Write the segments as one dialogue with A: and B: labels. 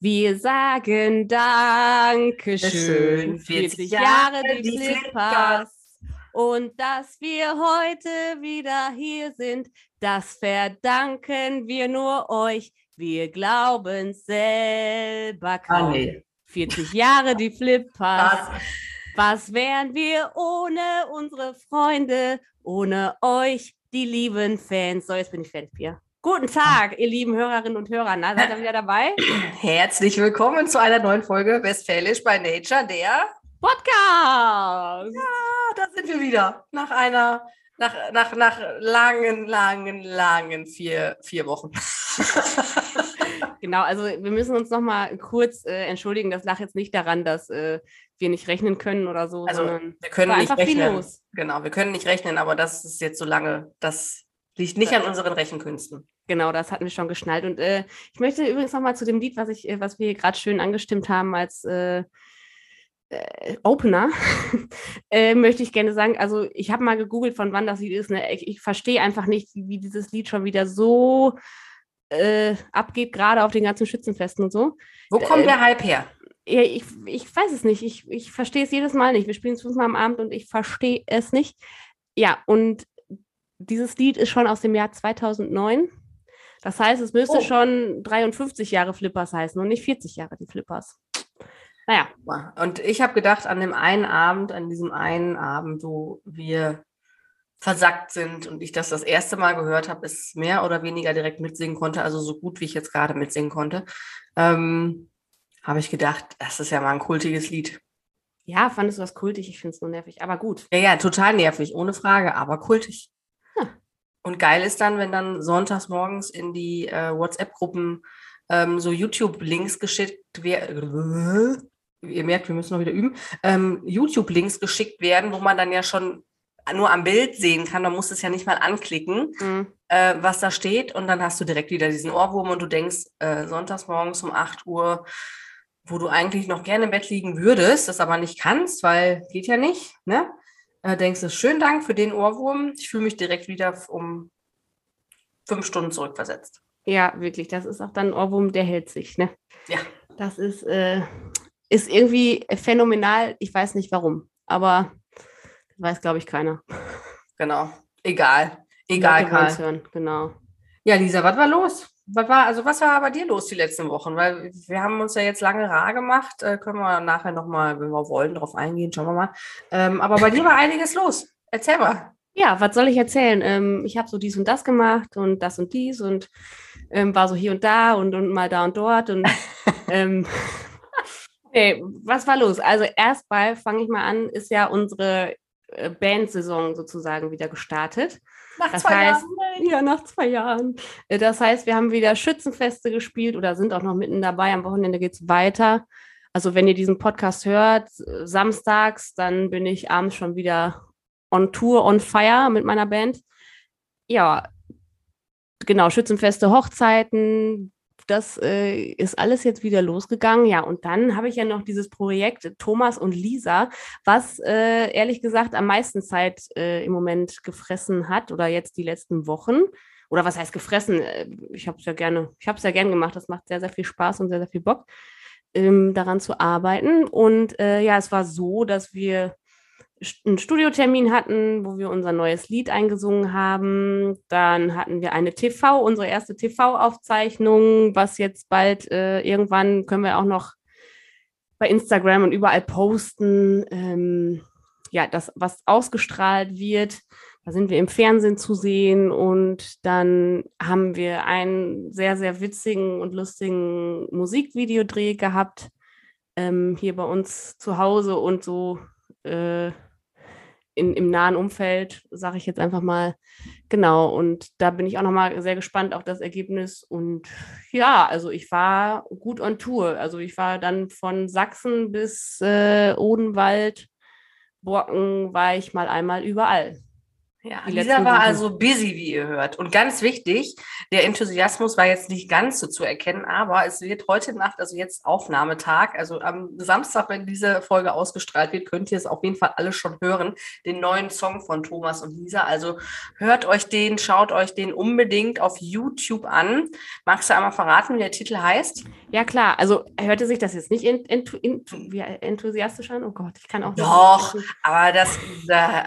A: Wir sagen Dankeschön. 40 Jahre die Flippers. Und dass wir heute wieder hier sind, das verdanken wir nur euch. Wir glauben selber kaum.
B: Ah, nee.
A: 40 Jahre die Flippers.
B: Was?
A: Wären wir ohne unsere Freunde, ohne euch, die lieben Fans? So, jetzt bin ich fertig hier. Guten Tag, ihr lieben Hörerinnen und Hörer. Na, seid ihr wieder dabei?
B: Herzlich willkommen zu einer neuen Folge Westfälisch bei Nature, der.
A: Podcast!
B: Ah, da sind wir wieder. Nach einer, nach, nach, nach langen, langen, langen vier, vier Wochen.
A: Genau, also wir müssen uns noch mal kurz äh, entschuldigen. Das lag jetzt nicht daran, dass äh, wir nicht rechnen können oder so,
B: Also,
A: sondern
B: wir können nicht
A: einfach viel
B: rechnen.
A: los.
B: Genau, wir können nicht rechnen, aber das ist jetzt so lange, das liegt nicht an unseren Rechenkünsten.
A: Genau, das hatten wir schon geschnallt. Und äh, ich möchte übrigens noch mal zu dem Lied, was ich, äh, was wir gerade schön angestimmt haben als äh, äh, Opener, äh, möchte ich gerne sagen. Also ich habe mal gegoogelt, von wann das Lied ist. Ne? Ich, ich verstehe einfach nicht, wie, dieses Lied schon wieder so äh, abgeht, gerade auf den ganzen Schützenfesten und so.
B: Wo kommt
A: Äh,
B: der Hype her?
A: Ja, ich, ich weiß es nicht. Ich, ich verstehe es jedes Mal nicht. Wir spielen es fünfmal am Abend und ich verstehe es nicht. Ja, und dieses Lied ist schon aus dem Jahr 2009. Das heißt, es müsste
B: Oh.
A: schon 53 Jahre Flippers heißen und nicht 40 Jahre die Flippers. Naja,
B: Und ich habe gedacht, an dem einen Abend, an diesem einen Abend, wo wir versackt sind und ich das das erste Mal gehört habe, es mehr oder weniger direkt mitsingen konnte, also so gut wie ich jetzt gerade mitsingen konnte, ähm, habe ich gedacht, das ist ja mal ein kultiges Lied.
A: ja, fandest du das kultig? Ich finde es nur nervig, aber gut.
B: Ja, ja, total nervig, ohne Frage, aber kultig. Und geil ist dann, wenn dann sonntags morgens in die äh, WhatsApp-Gruppen ähm, so YouTube-Links geschickt werden. Ihr merkt, wir müssen noch wieder üben. Ähm, YouTube-Links geschickt werden, wo man dann ja schon nur am Bild sehen kann. Man muss es ja nicht mal anklicken,
A: Mhm.
B: äh, was da steht. Und dann hast du direkt wieder diesen Ohrwurm und du denkst, äh, sonntags morgens um 8 Uhr, wo du eigentlich noch gerne im Bett liegen würdest, das aber nicht kannst, weil geht ja nicht, ne? Äh, denkst du, schönen Dank für den Ohrwurm. Ich fühle mich direkt wieder um fünf Stunden zurückversetzt.
A: Ja, wirklich. Das ist auch dann ein Ohrwurm, der hält sich, ne?
B: Ja.
A: Das ist, äh, ist irgendwie phänomenal. Ich weiß nicht warum, aber das weiß, glaube ich, keiner.
B: Genau. Egal. Egal, Karl.
A: hören, genau.
B: Ja, Lisa, was war los? Was war, also was war bei dir los die letzten Wochen? Weil wir haben uns ja jetzt lange rar gemacht. Äh, können wir nachher nochmal, wenn wir wollen, drauf eingehen, schauen wir mal. Ähm, aber bei dir war einiges los. Erzähl mal.
A: Ja, was soll ich erzählen? Ähm, ich habe so dies und das gemacht und das und dies und ähm, war so hier und da und, und mal da und dort und ähm, nee, was war los? Also erstmal fange ich mal an, ist ja unsere äh, Bandsaison sozusagen wieder gestartet.
B: Nach
A: Das
B: zwei
A: heißt-
B: Jahren.
A: Ja, nach zwei Jahren. Äh, Das heißt, wir haben wieder Schützenfeste gespielt oder sind auch noch mitten dabei. Am Wochenende geht es weiter. Also wenn ihr diesen Podcast hört, äh, samstags, dann bin ich abends schon wieder on Tour, on fire mit meiner Band. Ja, genau, Schützenfeste, Hochzeiten, das äh, ist alles jetzt wieder losgegangen. Ja, und dann habe ich ja noch dieses Projekt Thomas und Lisa, was äh, ehrlich gesagt am meisten Zeit äh, im Moment gefressen hat oder jetzt die letzten Wochen. Oder was heißt gefressen? Äh, Ich habe es ja gerne, ich habe es ja gern gemacht. Das macht sehr, sehr viel Spaß und sehr, sehr viel Bock, ähm, daran zu arbeiten. Und äh, ja, es war so, dass wir einen Studiotermin hatten, wo wir unser neues Lied eingesungen haben. Dann hatten wir eine TV, unsere erste TV-Aufzeichnung, was jetzt bald äh, irgendwann können wir auch noch bei Instagram und überall posten. Ähm, ja, das, was ausgestrahlt wird. Da sind wir im Fernsehen zu sehen und dann haben wir einen sehr, sehr witzigen und lustigen Musikvideodreh gehabt, ähm, hier bei uns zu Hause und so äh, in, im nahen Umfeld, sage ich jetzt einfach mal. Genau, und da bin ich auch nochmal sehr gespannt auf das Ergebnis. Und ja, also ich war gut on Tour. Also ich war dann von Sachsen bis äh, Odenwald, Borken, war ich mal einmal überall.
B: Ja,
A: Die
B: Lisa war
A: Wochen.
B: also busy, wie ihr hört. Und ganz wichtig, der Enthusiasmus war jetzt nicht ganz so zu erkennen, aber es wird heute Nacht, also jetzt Aufnahmetag, also am Samstag, wenn diese Folge ausgestrahlt wird, könnt ihr es auf jeden Fall alle schon hören, den neuen Song von Thomas und Lisa. Also hört euch den, schaut euch den unbedingt auf YouTube an. Magst du einmal verraten, wie der Titel heißt?
A: Ja, klar. Also hörte sich das jetzt nicht in, wie, enthusiastisch an? Oh Gott, ich kann auch nicht.
B: Doch, aber das, da,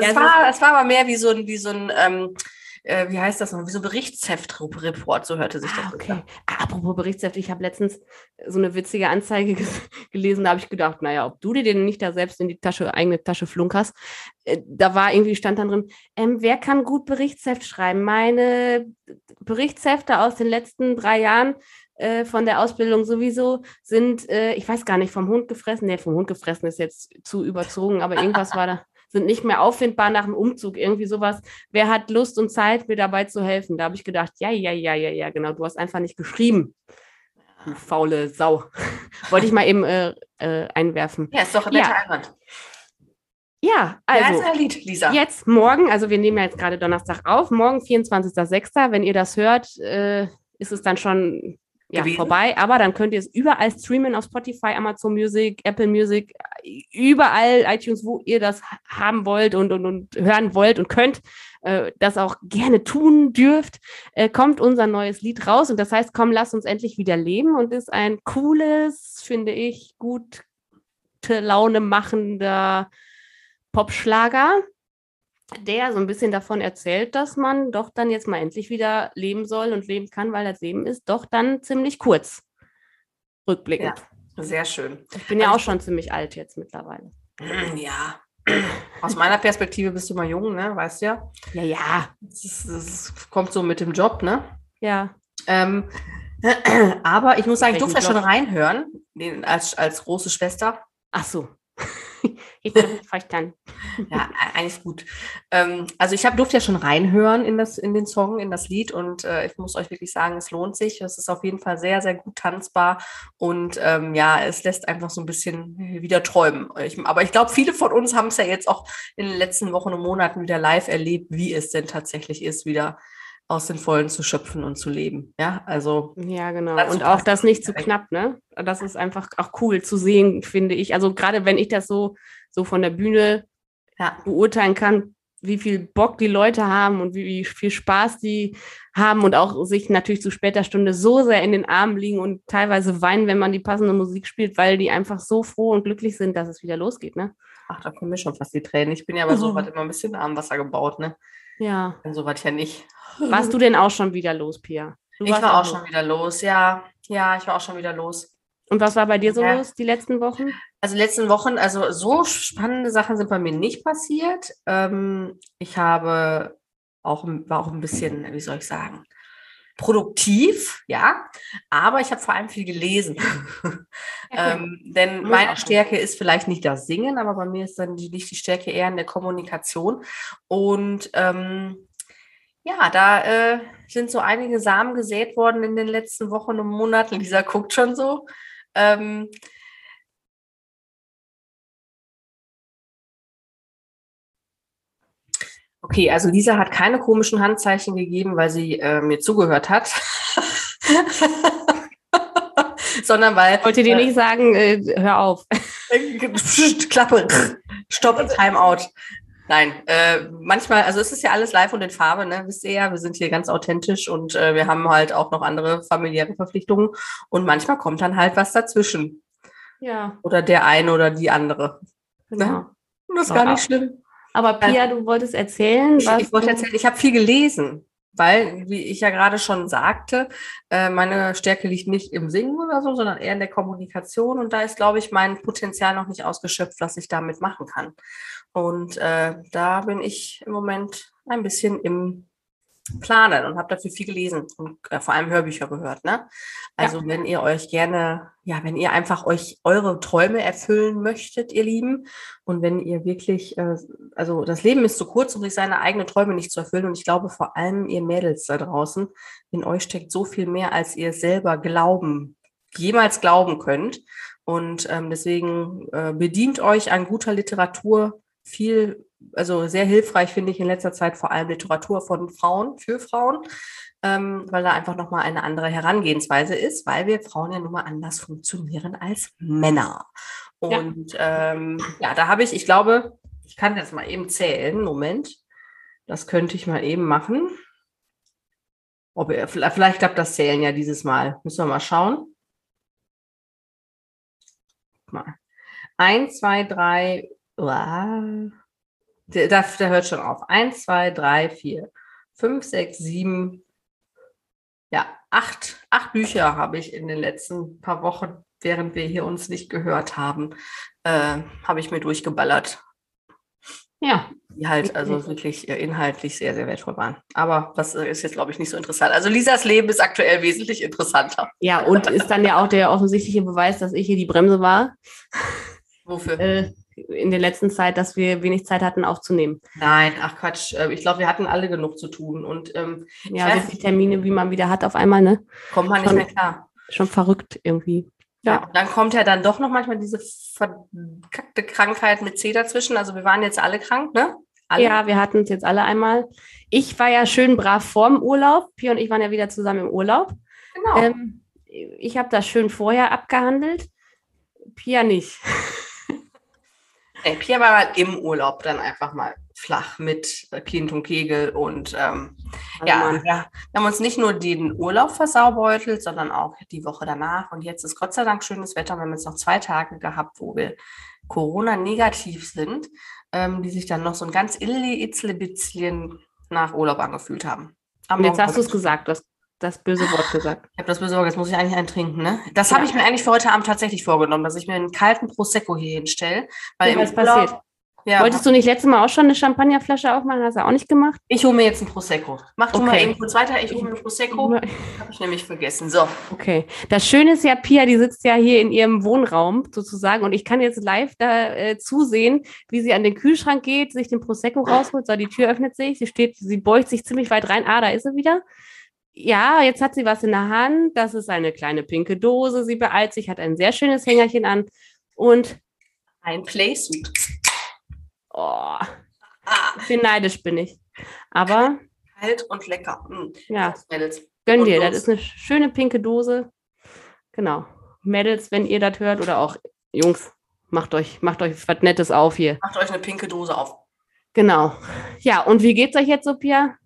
B: es,
A: Ja,
B: war, es war aber mehr wie so ein, wie so ein ähm, äh, wie heißt das noch, wie so ein Berichtsheft-Report, so hörte sich das
A: Ah,
B: an.
A: okay. Ah, apropos Berichtsheft, ich habe letztens so eine witzige Anzeige gelesen, da habe ich gedacht, naja, ob du dir den nicht da selbst in die Tasche, eigene Tasche flunkerst. Äh, da war irgendwie, stand dann drin, ähm, wer kann gut Berichtsheft schreiben? Meine Berichtshefte aus den letzten drei Jahren äh, von der Ausbildung sowieso sind, äh, ich weiß gar nicht, vom Hund gefressen. Nee, vom Hund gefressen ist jetzt zu überzogen, aber irgendwas war da, sind nicht mehr auffindbar nach dem Umzug, irgendwie sowas. Wer hat Lust und Zeit, mir dabei zu helfen? Da habe ich gedacht, ja, ja, ja, ja, ja, genau, du hast einfach nicht geschrieben. Du faule Sau. Wollte ich mal eben äh, äh, einwerfen.
B: Ja, ist doch ein
A: Ja.
B: netter Einwand.
A: Ja,
B: Also, ja, Lied, Lisa.
A: jetzt morgen, also wir nehmen ja jetzt gerade Donnerstag auf, morgen 24.06., wenn ihr das hört, äh, ist es dann schon ja,
B: Gewesen.
A: vorbei, aber dann könnt ihr es überall streamen auf Spotify, Amazon Music, Apple Music, überall iTunes, wo ihr das ha- haben wollt und, und, und hören wollt und könnt, äh, das auch gerne tun dürft, äh, kommt unser neues Lied raus. Und das heißt, komm, lass uns endlich wieder leben und ist ein cooles, finde ich, gute Laune machender Popschlager, der so ein bisschen davon erzählt, dass man doch dann jetzt mal endlich wieder leben soll und leben kann, weil das Leben ist doch dann ziemlich kurz. Rückblickend.
B: Sehr schön.
A: Ich bin ja
B: Also
A: auch schon ziemlich alt jetzt mittlerweile.
B: Ja. Aus meiner Perspektive bist du mal jung, ne? Weißt du ja.
A: Ja, ja,
B: Das, kommt so mit dem Job, ne?
A: ja.
B: Ähm, aber ich muss sagen, ich durfte ja schon reinhören, als, als große Schwester.
A: Ach so. Ich bin verstanden.
B: Ja, eigentlich gut. Ähm, also ich hab, durfte ja schon reinhören in, das, in den Song, in das Lied und äh, ich muss euch wirklich sagen, es lohnt sich. Es ist auf jeden Fall sehr, sehr gut tanzbar und ähm, ja, es lässt einfach so ein bisschen wieder träumen. Ich, aber ich glaube, viele von uns haben es ja jetzt auch in den letzten Wochen und Monaten wieder live erlebt, wie es denn tatsächlich ist, wieder aus den Vollen zu schöpfen und zu leben. Ja, also
A: Ja, genau. Und auch das nicht zu knapp, ne? Das ist einfach auch cool zu sehen, finde ich. Also gerade wenn ich das so, so von der Bühne
B: ja,
A: beurteilen kann, wie viel Bock die Leute haben und wie, viel Spaß die haben und auch sich natürlich zu später Stunde so sehr in den Armen liegen und teilweise weinen, wenn man die passende Musik spielt, weil die einfach so froh und glücklich sind, dass es wieder losgeht, ne?
B: ach, da kommen mir schon fast die Tränen. Ich bin ja aber so was immer ein bisschen am Wasser gebaut, ne?
A: Ja.
B: Und so was ja nicht.
A: Warst du denn auch schon wieder los, Pia? Du
B: Ich war auch
A: los.
B: schon wieder los, ja. Ja, ich war auch schon wieder los.
A: Und was war bei dir so
B: Ja.
A: los die letzten Wochen?
B: Also letzten Wochen, also so spannende Sachen sind bei mir nicht passiert. Ähm, ich habe auch, war auch ein bisschen, wie soll ich sagen, produktiv, ja, aber ich habe vor allem viel gelesen. ähm, denn meine. Stärke ist vielleicht nicht das Singen, aber bei mir ist dann die, nicht die Stärke eher in der Kommunikation. Und ähm, ja, da äh, sind so einige Samen gesät worden in den letzten Wochen und Monaten. Lisa guckt schon so. Ähm, Okay, also Lisa hat keine komischen Handzeichen gegeben, weil sie äh, mir zugehört hat. Sondern weil.
A: Ich wollte dir nicht sagen, äh, hör auf.
B: Klappe. Stopp, Timeout. Nein, äh, manchmal, also es ist ja alles live und in Farbe, ne? Wisst ihr ja, wir sind hier ganz authentisch und äh, wir haben halt auch noch andere familiäre Verpflichtungen und manchmal kommt dann halt was dazwischen.
A: Ja,
B: Oder der eine oder die andere.
A: genau.
B: Und das ist gar nicht schlimm.
A: Aber Pia, du wolltest erzählen,
B: Ich,
A: was
B: ich wollte erzählen, ich habe viel gelesen, weil, wie ich ja gerade schon sagte, äh, meine Stärke liegt nicht im Singen oder so, sondern eher in der Kommunikation. Und da ist, glaube ich, mein Potenzial noch nicht ausgeschöpft, was ich damit machen kann. Und äh, da bin ich im Moment ein bisschen im Planen und habe dafür viel gelesen und äh, vor allem Hörbücher gehört. Ne? Also wenn ihr euch gerne, ja, wenn ihr einfach euch eure Träume erfüllen möchtet, ihr Lieben, und wenn ihr wirklich, äh, also das Leben ist zu kurz, um sich seine eigenen Träume nicht zu erfüllen. Und ich glaube vor allem ihr Mädels da draußen, in euch steckt so viel mehr, als ihr selber glauben, jemals glauben könnt. Und ähm, deswegen äh, bedient euch an guter Literatur viel, also sehr hilfreich finde ich in letzter Zeit vor allem Literatur von Frauen für Frauen, ähm, weil da einfach nochmal eine andere Herangehensweise ist, weil wir Frauen ja nun mal anders funktionieren als Männer. Und ja, ähm, ja da habe ich, ich glaube, ich kann das mal eben zählen. Moment, das könnte ich mal eben machen. Ob, äh, vielleicht klappt das Zählen ja dieses Mal. Müssen wir mal schauen. Mal. 1, 2, 3, Wow. Der, der, der hört schon auf. Eins, zwei, drei, vier, fünf, sechs, sieben. Ja, acht, acht Bücher habe ich in den letzten paar Wochen, während wir hier uns nicht gehört haben, äh, habe ich mir durchgeballert.
A: Ja.
B: Die halt also wirklich äh, inhaltlich sehr, sehr wertvoll waren. Aber das äh, ist jetzt, glaube ich, nicht so interessant. Also Lisas Leben ist aktuell wesentlich interessanter.
A: Ja, und ist dann ja auch der offensichtliche Beweis, dass ich hier die Bremse war.
B: Wofür?
A: Äh, in der letzten Zeit, dass wir wenig Zeit hatten aufzunehmen.
B: Nein, ach Quatsch. Äh, Ich glaube, wir hatten alle genug zu tun. Und ähm,
A: Ja, so viele Termine, wie man wieder hat auf einmal, ne?
B: kommt man nicht
A: Schon-
B: mehr klar.
A: Schon verrückt irgendwie.
B: Ja.
A: Ja.
B: und dann kommt ja dann doch noch manchmal diese verkackte Krankheit mit C dazwischen. Also wir waren jetzt alle krank, ne? Alle.
A: Ja, wir hatten es jetzt alle einmal. Ich war ja schön brav vorm Urlaub. Pia und ich waren ja wieder zusammen im Urlaub.
B: genau.
A: Ähm, ich habe das schön vorher abgehandelt. Pia nicht.
B: Ey, Pia war mal im Urlaub dann einfach mal flach mit äh, Kind und Kegel und ähm,
A: Also
B: ja, wir haben uns nicht nur den Urlaub versaubeutelt, sondern auch die Woche danach. Und jetzt ist Gott sei Dank schönes Wetter. Wir haben jetzt noch zwei Tage gehabt, wo wir Corona-negativ sind, ähm, die sich dann noch so ein ganz illi itzle nach Urlaub angefühlt haben.
A: Und jetzt hast du es gesagt, du hast das böse Wort gesagt.
B: Ich habe das besorgt, jetzt muss ich eigentlich einen trinken, ne? Das
A: Ja.
B: habe ich mir eigentlich für heute Abend tatsächlich vorgenommen, dass ich mir einen kalten Prosecco hier hinstelle. Weil
A: Ja, was passiert?
B: Ja,
A: Wolltest du nicht letztes Mal auch schon eine Champagnerflasche aufmachen? Hast du auch nicht gemacht?
B: ich hole mir jetzt einen Prosecco. Mach du mal eben kurz weiter, ich hole mir einen Prosecco. Habe ich nämlich vergessen. So.
A: Okay. Das Schöne ist ja, Pia, die sitzt ja hier in ihrem Wohnraum sozusagen und ich kann jetzt live da äh, zusehen, wie sie an den Kühlschrank geht, sich den Prosecco rausholt. So, die Tür öffnet sich, sie steht, sie beugt sich ziemlich weit rein. Ah, da ist sie wieder. Ja, jetzt hat sie was in der Hand. Das ist eine kleine pinke Dose. Sie beeilt sich, hat ein sehr schönes Hängerchen an und
B: Ein Playsuit.
A: oh,
B: Ah,
A: wie neidisch bin ich. Aber
B: kalt und lecker. Mm.
A: ja,
B: Mädels.
A: Gönn dir, das ist eine schöne pinke Dose. Genau. Mädels, wenn ihr das hört, oder auch Jungs, macht euch, macht euch was Nettes auf hier.
B: Macht euch eine pinke Dose auf.
A: Genau. Ja, und wie geht's euch jetzt so, Pia?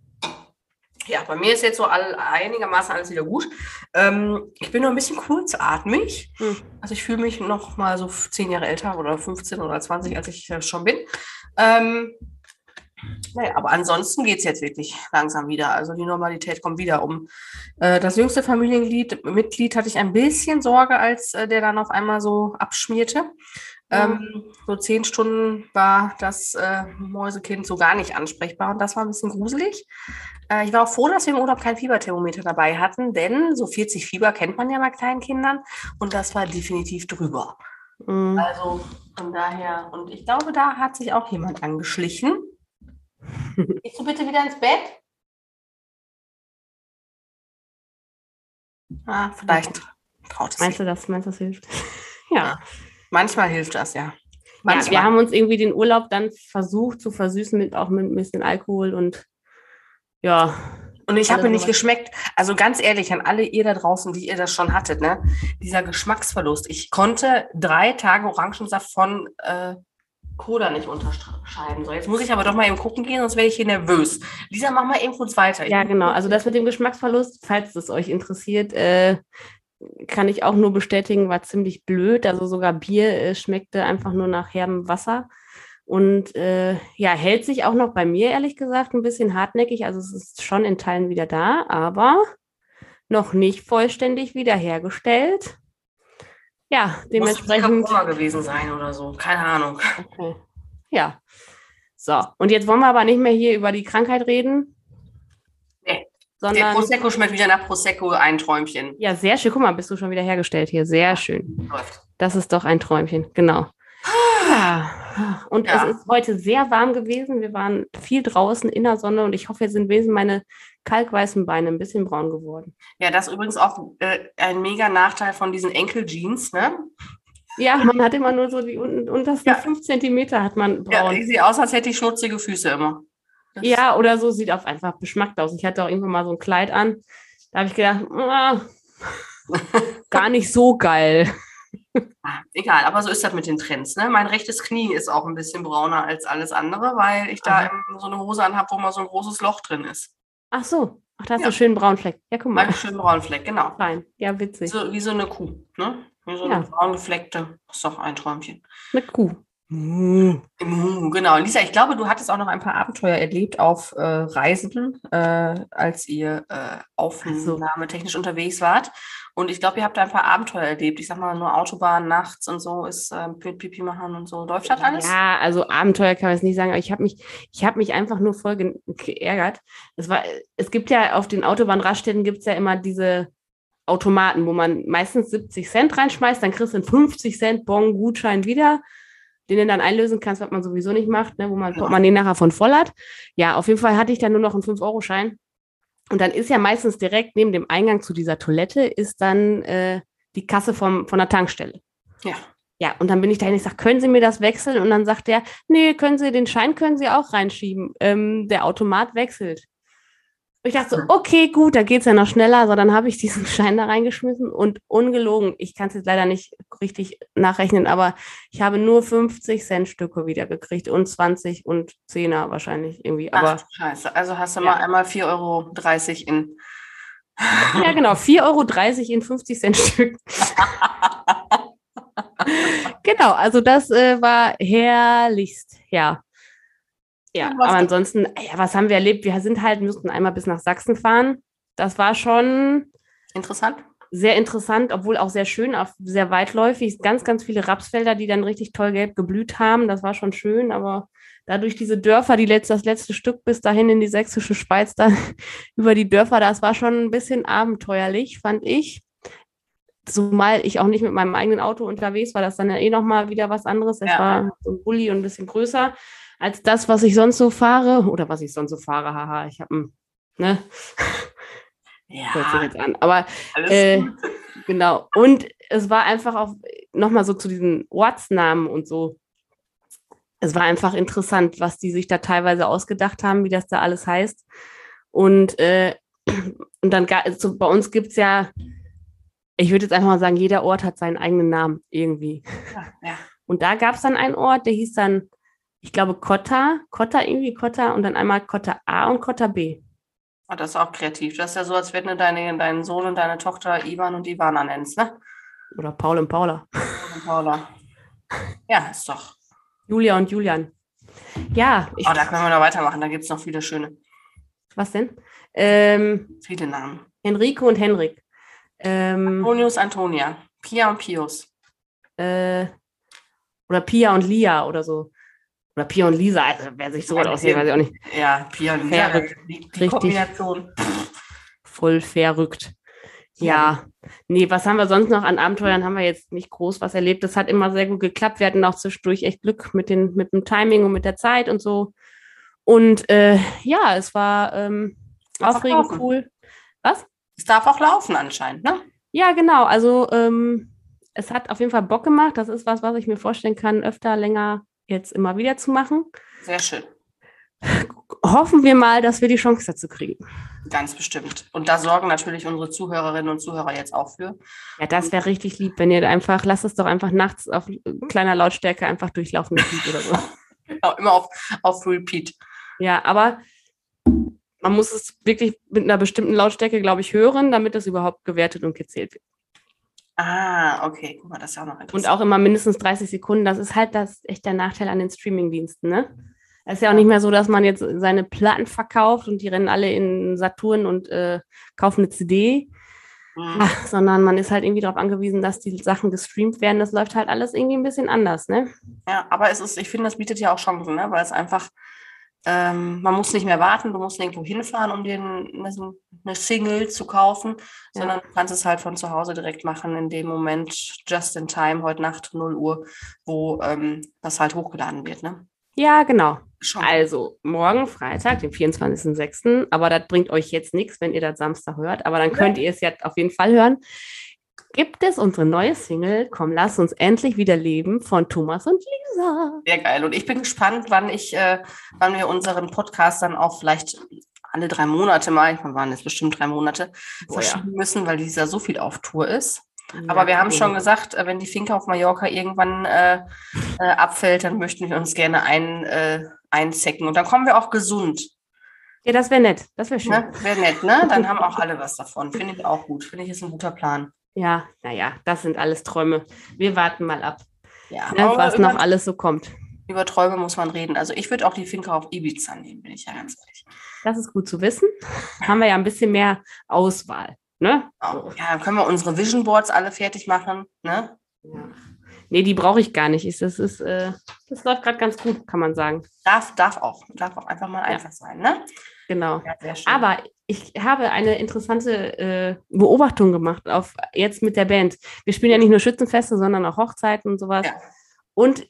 B: Ja, bei mir ist jetzt so all, einigermaßen alles wieder gut. Ähm, ich bin nur ein bisschen kurzatmig.
A: Hm.
B: Also ich fühle mich noch mal so zehn Jahre älter oder 15 oder 20, als ich äh, schon bin. Ähm, naja, aber ansonsten geht es jetzt wirklich langsam wieder. Also die Normalität kommt wieder um. Äh, das jüngste Familienmitglied Mitglied hatte ich ein bisschen Sorge, als äh, der dann auf einmal so abschmierte.
A: Ja.
B: Ähm, so zehn Stunden war das äh, Mäusekind so gar nicht ansprechbar und das war ein bisschen gruselig. Äh, ich war auch froh, dass wir im Urlaub kein Fieberthermometer dabei hatten, denn so 40 Fieber kennt man ja bei kleinen Kindern und das war definitiv drüber.
A: Mhm.
B: Also von daher, und ich glaube, da hat sich auch jemand angeschlichen. Gehst du bitte wieder ins Bett? Ah, vielleicht traut es
A: Meinst du das? Meinst du, das hilft? ja.
B: Manchmal hilft das, ja.
A: ja.
B: Manchmal.
A: Wir haben uns irgendwie den Urlaub dann versucht zu versüßen mit auch mit ein bisschen Alkohol und ja.
B: Und ich habe mir nicht geschmeckt. Also ganz ehrlich, an alle ihr da draußen, die ihr das schon hattet, ne? Dieser Geschmacksverlust. Ich konnte drei Tage Orangensaft von äh, Cola nicht unterscheiden. So, jetzt muss ich aber doch mal eben gucken gehen, sonst werde ich hier nervös. Lisa, mach mal eben kurz weiter.
A: Ja, genau. Also das mit dem Geschmacksverlust, falls es euch interessiert, äh, kann ich auch nur bestätigen, war ziemlich blöd. Also sogar Bier äh, schmeckte einfach nur nach herbem Wasser. Und äh, ja, hält sich auch noch bei mir, ehrlich gesagt, ein bisschen hartnäckig. Also es ist schon in Teilen wieder da, aber noch nicht vollständig wiederhergestellt. Ja,
B: Muss
A: dementsprechend.
B: Corona gewesen sein oder so. Keine Ahnung.
A: Okay. Ja. So, und jetzt wollen wir aber nicht mehr hier über die Krankheit reden.
B: Nee. Der
A: Sondern.
B: Prosecco schmeckt wieder nach Prosecco, ein Träumchen.
A: Ja, sehr schön. Guck mal, bist du schon wieder hergestellt hier. Sehr schön.
B: Läuft.
A: Das ist doch ein Träumchen, genau. Ja. Und
B: Ja.
A: es ist heute sehr warm gewesen. Wir waren viel draußen in der Sonne und ich hoffe, jetzt sind wesentlich meine kalkweißen Beine ein bisschen braun geworden.
B: Ja, das ist übrigens auch äh, ein mega Nachteil von diesen Enkeljeans, ne?
A: Ja, man hat immer nur so die un untersten
B: Ja.
A: fünf Zentimeter hat man
B: Ja,
A: braun.
B: ich sehe aus, als hätte ich schmutzige Füße immer.
A: Ja, oder so sieht auf einfach beschmackt aus. Ich hatte auch irgendwann mal so ein Kleid an. Da habe ich gedacht, ah, gar nicht so geil.
B: Ah, Egal, aber so ist das mit den Trends. Ne? Mein rechtes Knie ist auch ein bisschen brauner als alles andere, weil ich da
A: Aha.
B: so eine Hose anhabe, wo mal so ein großes Loch drin ist.
A: Ach so. Ach, da hast du
B: Ja.
A: einen schönen braunen Fleck. Ja, guck mal.
B: Mein schönen braunen Fleck, genau.
A: Fein. Ja, witzig.
B: So, wie so eine Kuh. Ne? Wie so
A: Ja.
B: eine braungefleckte. Ist doch ein Träumchen.
A: Mit Kuh.
B: Genau, Lisa, ich glaube, du hattest auch noch ein paar Abenteuer erlebt auf äh, Reisen, äh, als ihr äh, aufnahmetechnisch unterwegs wart. Und ich glaube, ihr habt da ein paar Abenteuer erlebt. Ich sag mal, nur Autobahn nachts und so ist äh, Pipi machen und so. Läuft das alles?
A: Ja, also Abenteuer kann man es nicht sagen, aber ich habe mich, ich habe mich einfach nur voll ge geärgert. Es war, es gibt ja auf den Autobahnraststätten gibt es ja immer diese Automaten, wo man meistens 70 Cent reinschmeißt, dann kriegst du einen 50 Cent Bon Gutschein wieder, den du dann einlösen kannst, was man sowieso nicht macht, ne, wo man
B: Ja.
A: Portemonnaie nachher von voll hat. Ja, auf jeden Fall hatte ich dann nur noch einen 5-Euro-Schein. Und dann ist ja meistens direkt neben dem Eingang zu dieser Toilette ist dann äh, die Kasse vom, von der Tankstelle.
B: Ja.
A: Ja, und dann bin ich dahin, ich sage, können Sie mir das wechseln? Und dann sagt er, nee, können Sie, den Schein können Sie auch reinschieben. Ähm, der Automat wechselt. Und ich dachte so, okay, gut, da geht's ja noch schneller. So, dann habe ich diesen Schein da reingeschmissen und ungelogen, ich kann es jetzt leider nicht richtig nachrechnen, aber ich habe nur 50 Cent Stücke wieder gekriegt und 20 und 10er wahrscheinlich irgendwie. Aber
B: Ach, scheiße. Also hast du
A: Ja.
B: mal einmal 4,30 Euro in.
A: ja, genau, 4,30 Euro in 50 Cent Stück. genau, also das äh, war herrlichst, ja. Ja, aber ansonsten, ja, was haben wir erlebt? Wir sind halt, mussten einmal bis nach Sachsen fahren. Das war schon
B: Interessant.
A: sehr interessant, obwohl auch sehr schön, auch sehr weitläufig. Ganz, ganz viele Rapsfelder, die dann richtig toll gelb geblüht haben. Das war schon schön, aber dadurch diese Dörfer, die letzte, das letzte Stück bis dahin in die sächsische Schweiz, da über die Dörfer, das war schon ein bisschen abenteuerlich, fand ich. Zumal ich auch nicht mit meinem eigenen Auto unterwegs war, das dann ja eh nochmal wieder was anderes. Es
B: Ja.
A: war so ein Bulli und ein bisschen größer als das, was ich sonst so fahre. Oder was ich sonst so fahre, haha. Ich habe ne, hört sich
B: Ja,
A: jetzt an. Aber
B: alles
A: äh. Genau. Und es war einfach auch nochmal so zu diesen Ortsnamen und so. Es war einfach interessant, was die sich da teilweise ausgedacht haben, wie das da alles heißt. Und, äh, und dann also bei uns gibt es ja, ich würde jetzt einfach mal sagen, jeder Ort hat seinen eigenen Namen irgendwie.
B: Ja, ja.
A: Und da gab es dann einen Ort, der hieß dann, ich glaube, Kotta, Kotta irgendwie, Kotta und dann einmal Kotta A und Kotta B.
B: Ah, Das ist auch kreativ. Das ist ja so, als wenn du deine, deinen Sohn und deine Tochter Ivan und Ivana nennst, ne?
A: Oder Paul und Paula.
B: Und Paula. Ja, ist doch.
A: Julia und Julian. Ja, ich,
B: Oh, da können wir noch weitermachen. Da gibt es noch viele schöne,
A: was denn? Ähm,
B: viele Namen.
A: Enrico und Henrik. Ähm,
B: Antonius, Antonia. Pia und Pius.
A: äh, oder Pia und Lia oder so. Oder Pia und Lisa, also wer sich so
B: Ja,
A: aussieht, weiß ich auch nicht.
B: Ja, Pia und Lisa.
A: Verrückt.
B: Die, die
A: Richtig.
B: Kombination.
A: Voll verrückt. Ja, nee, was haben wir sonst noch an Abenteuern? Haben wir jetzt nicht groß was erlebt. Das hat immer sehr gut geklappt. Wir hatten auch zwischendurch echt Glück mit, den, mit dem Timing und mit der Zeit und so. Und äh, ja, es war ähm, aufregend, cool. Was?
B: Es darf auch laufen anscheinend, ne?
A: Ja, genau. Also ähm, es hat auf jeden Fall Bock gemacht. Das ist was, was ich mir vorstellen kann, öfter, länger jetzt immer wieder zu machen.
B: Sehr schön.
A: Hoffen wir mal, dass wir die Chance dazu kriegen.
B: Ganz bestimmt. Und da sorgen natürlich unsere Zuhörerinnen und Zuhörer jetzt auch für.
A: Ja, das wäre richtig lieb, wenn ihr einfach, lasst es doch einfach nachts auf kleiner Lautstärke einfach durchlaufen oder so.
B: Genau, immer auf, auf Repeat.
A: Ja, aber man muss es wirklich mit einer bestimmten Lautstärke, glaube ich, hören, damit es überhaupt gewertet und gezählt wird.
B: Ah, okay. Guck mal, das ist auch noch interessant.
A: Und auch immer mindestens 30 Sekunden. Das ist halt das echt der Nachteil an den Streamingdiensten, ne? Es ist ja auch nicht mehr so, dass man jetzt seine Platten verkauft und die rennen alle in Saturn und äh, kaufen eine CD,
B: Mhm.
A: Ach, sondern man ist halt irgendwie darauf angewiesen, dass die Sachen gestreamt werden. Das läuft halt alles irgendwie ein bisschen anders, ne?
B: Ja, aber es ist, ich finde, das bietet ja auch Chancen, ne? weil es einfach, ähm, man muss nicht mehr warten, du musst nirgendwo hinfahren, um dir ein- eine Single zu kaufen,
A: Ja.
B: sondern du kannst es halt von zu Hause direkt machen, in dem Moment, just in time, heute Nacht 0 Uhr, wo ähm, das halt hochgeladen wird. Ne?
A: Ja, genau.
B: Schon.
A: Also morgen Freitag, den 24.06., aber das bringt euch jetzt nichts, wenn ihr das Samstag hört, aber dann könnt ihr es ja auf jeden Fall hören. Gibt es unsere neue Single, Komm, lass uns endlich wieder leben von Thomas und Lisa.
B: Sehr geil. Und ich bin gespannt, wann ich, äh, wann wir unseren Podcast dann auch vielleicht alle drei Monate mal, ich meine, waren jetzt bestimmt drei Monate,
A: Oh ja.
B: verschieben müssen, weil dieser so viel auf Tour ist. Aber wir haben schon gesagt, äh, wenn die Finke auf Mallorca irgendwann äh, äh, abfällt, dann möchten wir uns gerne ein, äh, einzecken. Und dann kommen wir auch gesund.
A: Ja, das wäre nett. Das wäre schön.
B: Ne? Wäre nett, ne? Dann haben auch alle was davon. Finde ich auch gut. Finde ich ist ein guter Plan.
A: Ja, naja, das sind alles Träume. Wir warten mal ab,
B: Ja,
A: ne, was noch alles so kommt.
B: über Träume muss man reden. Also ich würde auch die Finca auf Ibiza nehmen, bin ich ja ganz ehrlich.
A: Das ist gut zu wissen. Haben wir ja ein bisschen mehr Auswahl. Ne?
B: Oh, ja, dann können wir unsere Vision Boards alle fertig machen. Ne?
A: Ja. Nee, die brauche ich gar nicht. Ist- Das, ist, äh, das läuft gerade ganz gut, kann man sagen.
B: Darf, darf auch. Darf auch einfach mal
A: Ja.
B: einfach sein. Ne?
A: Genau.
B: Ja.
A: Aber ich habe eine interessante äh, Beobachtung gemacht, auf, jetzt mit der Band. Wir spielen ja nicht nur Schützenfeste, sondern auch Hochzeiten und sowas.
B: Ja.
A: Und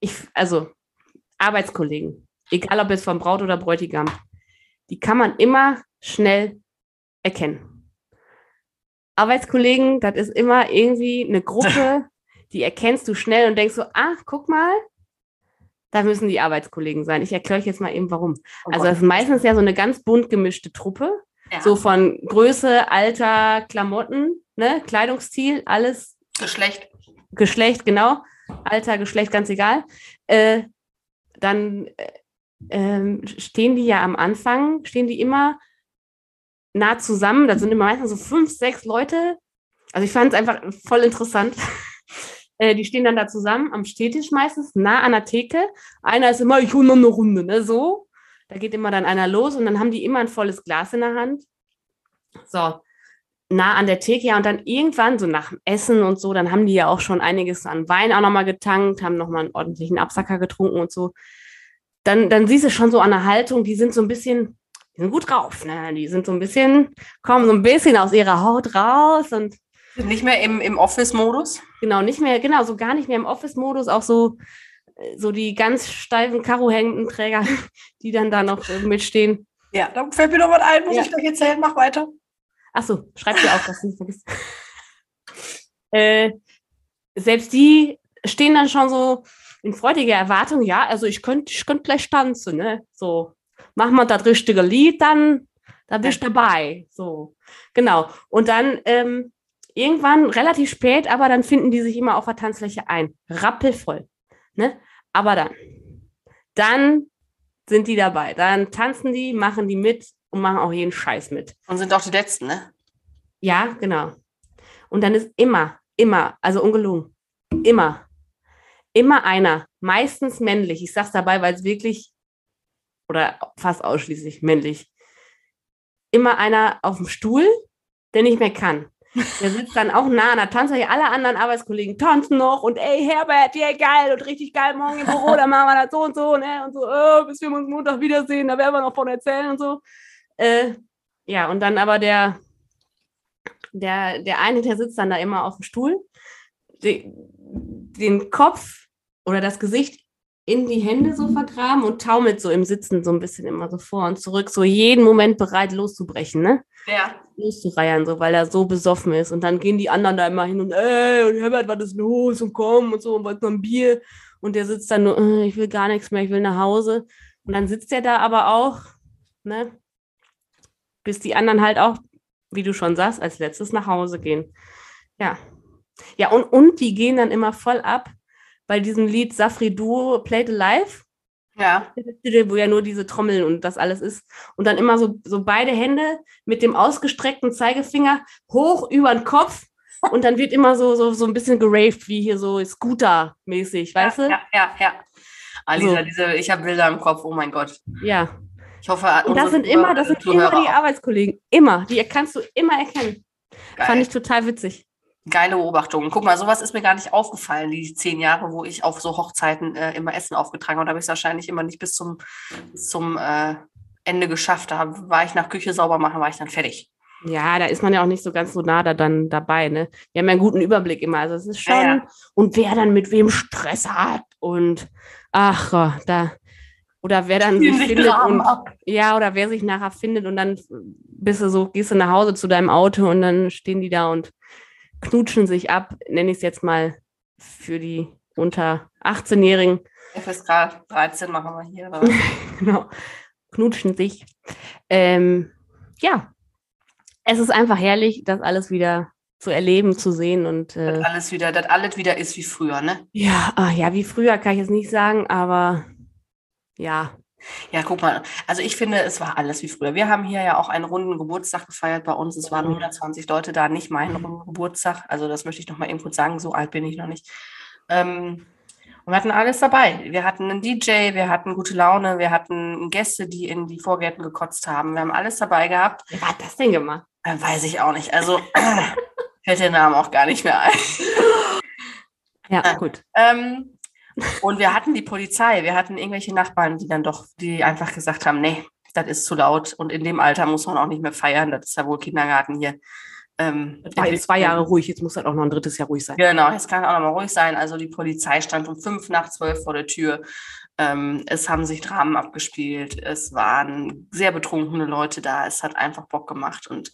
A: ich, also Arbeitskollegen, egal ob jetzt von Braut oder Bräutigam, die kann man immer schnell erkennen. Arbeitskollegen, das ist immer irgendwie eine Gruppe, die erkennst du schnell und denkst so, ah, guck mal, da müssen die Arbeitskollegen sein. Ich erkläre euch jetzt mal eben, warum.
B: Oh
A: Also das ist meistens ja so eine ganz bunt gemischte Truppe,
B: ja.
A: so von Größe, Alter, Klamotten, ne, Kleidungsstil, alles,
B: Geschlecht.
A: Geschlecht, genau, Alter, Geschlecht, ganz egal. Äh, dann äh, ähm, stehen die ja am Anfang, stehen die immer nah zusammen. Das sind immer meistens so fünf, sechs Leute. Also ich fand es einfach voll interessant. Äh, die stehen dann da zusammen am Stehtisch meistens, nah an der Theke. Einer ist immer, ich hole noch eine Runde, ne? So. Da geht immer dann einer los und dann haben die immer ein volles Glas in der Hand. So, nah an der Theke, ja, und dann irgendwann, so nach dem Essen und so, dann haben die ja auch schon einiges an Wein auch nochmal getankt, haben nochmal einen ordentlichen Absacker getrunken und so. Dann, dann siehst du schon so an der Haltung, die sind so ein bisschen, die sind gut drauf, ne? Die sind so ein bisschen, kommen so ein bisschen aus ihrer Haut raus und
B: Nicht mehr im, im Office-Modus.
A: genau, nicht mehr, genau, so gar nicht mehr im Office-Modus, auch so, so die ganz steifen Karohemdenträger, die dann da noch mitstehen.
B: Ja, da fällt mir noch was ein, muss
A: Ja.
B: ich gleich erzählen. Mach weiter.
A: Achso, schreib dir auf, dass du nicht vergisst. äh, selbst die stehen dann schon so in freudiger Erwartung, ja, also ich könnte ich könnt gleich tanzen, ne? So, mach mal das richtige Lied, dann, da bist du dabei. So, genau. Und dann ähm, irgendwann relativ spät, aber dann finden die sich immer auf der Tanzfläche ein. Rappelvoll. Ne? Aber dann, dann sind die dabei. Dann tanzen die, machen die mit und machen auch jeden Scheiß mit.
B: Und sind auch die Letzten, ne?
A: Ja, genau. Und dann ist immer, immer, also ungelogen, immer, immer einer, meistens männlich. Ich sag's dabei, weil es wirklich, oder fast ausschließlich männlich, immer einer auf dem Stuhl, der nicht mehr kann. Der sitzt dann auch nah an der Tanzfläche. Alle anderen Arbeitskollegen tanzen noch und ey, Herbert, ja geil und richtig geil, morgen im Büro, dann machen wir das so und so, ne? Und so, äh, bis wir uns Montag wiedersehen, da werden wir noch von erzählen und so. Äh, ja, und dann aber der, der, der eine, der sitzt dann da immer auf dem Stuhl, de, den Kopf oder das Gesicht in die Hände so vergraben und taumelt so im Sitzen so ein bisschen immer so vor und zurück, so jeden Moment bereit loszubrechen, ne?
B: Ja.
A: Loszureiern, so, weil er so besoffen ist. Und dann gehen die anderen da immer hin und, ey, und Herbert, was ist los? Und komm und so, und was noch ein Bier. Und der sitzt dann nur, äh, ich will gar nichts mehr, ich will nach Hause. Und dann sitzt er da aber auch, ne? Bis die anderen halt auch, wie du schon sagst, als letztes nach Hause gehen. Ja. Ja, und, und die gehen dann immer voll ab bei diesem Lied Safri Duo Played Alive,
B: Ja.
A: wo ja nur diese Trommeln und das alles ist. Und dann immer so, so beide Hände mit dem ausgestreckten Zeigefinger hoch über den Kopf. Und dann wird immer so, so, so ein bisschen geraved, wie hier so Scooter-mäßig, weißt
B: ja,
A: du?
B: Ja, ja, ja. Alisa,
A: So.
B: diese, ich habe Bilder im Kopf, oh mein Gott.
A: Ja.
B: Ich hoffe,
A: Und das sind immer, das sind immer die Arbeitskollegen. Immer. Die kannst du immer erkennen.
B: Geil.
A: Fand ich total witzig.
B: Geile Beobachtung. Guck mal, sowas ist mir gar nicht aufgefallen, die zehn Jahre, wo ich auf so Hochzeiten äh, immer Essen aufgetragen habe. Da habe ich es wahrscheinlich immer nicht bis zum, bis zum äh, Ende geschafft. Da war ich nach Küche sauber machen, war ich dann fertig.
A: Ja, da ist man ja auch nicht so ganz so nah da dann dabei, ne? Wir haben ja einen guten Überblick immer. Also es ist schon,
B: Ja, ja.
A: und wer dann mit wem Stress hat und ach, oh, da, oder wer dann sich findet und ja, oder wer sich nachher findet und dann bist du so, gehst du nach Hause zu deinem Auto und dann stehen die da und knutschen sich ab, nenne ich es jetzt mal für die unter 18-Jährigen,
B: FSK 13 machen wir hier.
A: Genau, knutschen sich. Ähm, ja, es ist einfach herrlich, das alles wieder zu erleben, zu sehen und äh,
B: Das alles wieder, das alles wieder ist wie früher, ne?
A: ja, ah, ja, wie früher kann ich jetzt nicht sagen, aber ja,
B: Ja, guck mal. Also ich finde, es war alles wie früher. Wir haben hier ja auch einen runden Geburtstag gefeiert bei uns. Es waren 120 Leute da, nicht mein runden Geburtstag. Also das möchte ich noch mal eben kurz sagen. So alt bin ich noch nicht. Ähm, und wir hatten alles dabei. Wir hatten einen DJ, wir hatten gute Laune, wir hatten Gäste, die in die Vorgärten gekotzt haben. Wir haben alles dabei gehabt.
A: Wer hat das denn gemacht?
B: Äh, weiß ich auch nicht. Also fällt der Name auch gar nicht mehr ein.
A: Ja, gut.
B: Ähm, und wir hatten die Polizei, wir hatten irgendwelche Nachbarn, die dann doch, die einfach gesagt haben, nee, das ist zu laut. Und in dem Alter muss man auch nicht mehr feiern. Das ist ja wohl Kindergarten hier.
A: Ähm, das war jetzt zwei Jahre ruhig, jetzt muss halt auch noch ein drittes Jahr ruhig sein.
B: Genau, jetzt kann auch noch mal ruhig sein. Also die Polizei stand um fünf nach zwölf vor der Tür. Ähm, es haben sich Dramen abgespielt. Es waren sehr betrunkene Leute da. Es hat einfach Bock gemacht. Und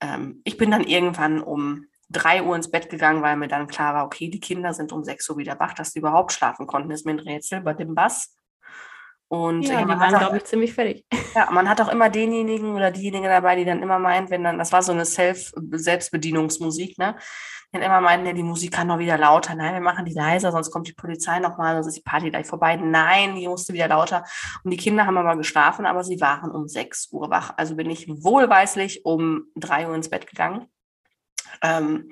B: ähm, ich bin dann irgendwann um drei Uhr ins Bett gegangen, weil mir dann klar war, okay, die Kinder sind um sechs Uhr wieder wach, dass sie überhaupt schlafen konnten, ist mir ein Rätsel bei dem Bass.
A: Und ja, die waren, glaube ich, ziemlich fertig.
B: Ja, man hat auch immer denjenigen oder diejenige dabei, die dann immer meint, wenn dann, das war so eine Self Selbstbedienungsmusik, ne? Die dann immer meinten, ja, die Musik kann noch wieder lauter. Nein, wir machen die leiser, sonst kommt die Polizei nochmal, sonst ist die Party gleich vorbei. Nein, die musste wieder lauter. Und die Kinder haben aber geschlafen, aber sie waren um 6 Uhr wach. Also bin ich wohlweislich um 3 Uhr ins Bett gegangen. Ähm,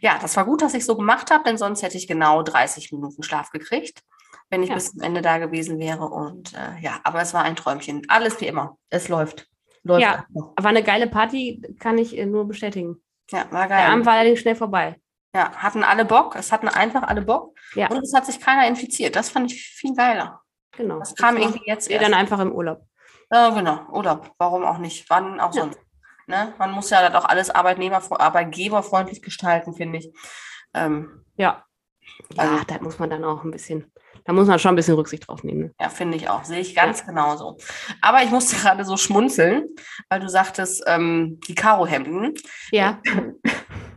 B: ja, das war gut, dass ich so gemacht habe, denn sonst hätte ich genau 30 Minuten Schlaf gekriegt wenn ich ja. bis zum Ende da gewesen wäre. Und äh, ja, aber es war ein Träumchen. Alles wie immer. Es läuft. läuft
A: ja, war eine geile Party, kann ich äh, nur bestätigen.
B: Ja, war
A: geil. Der Abend war allerdings schnell vorbei.
B: Ja, hatten alle Bock. Es hatten einfach alle Bock. Ja. Und es hat sich keiner infiziert. Das fand ich viel geiler.
A: Genau.
B: Das kam das irgendwie jetzt.
A: Wir dann einfach im Urlaub.
B: Ja, genau. Urlaub. Warum auch nicht? Wann auch ja. sonst. Ne? Man muss ja das auch alles Arbeitnehmer, arbeitgeberfreundlich gestalten, finde ich.
A: Ähm, ja. Also, ja, da muss man dann auch ein bisschen da muss man schon ein bisschen Rücksicht drauf nehmen. Ne?
B: Ja, finde ich auch. Sehe ich ganz ja. genauso. Aber ich musste gerade so schmunzeln, weil du sagtest, ähm, die Karohemden.
A: Ja.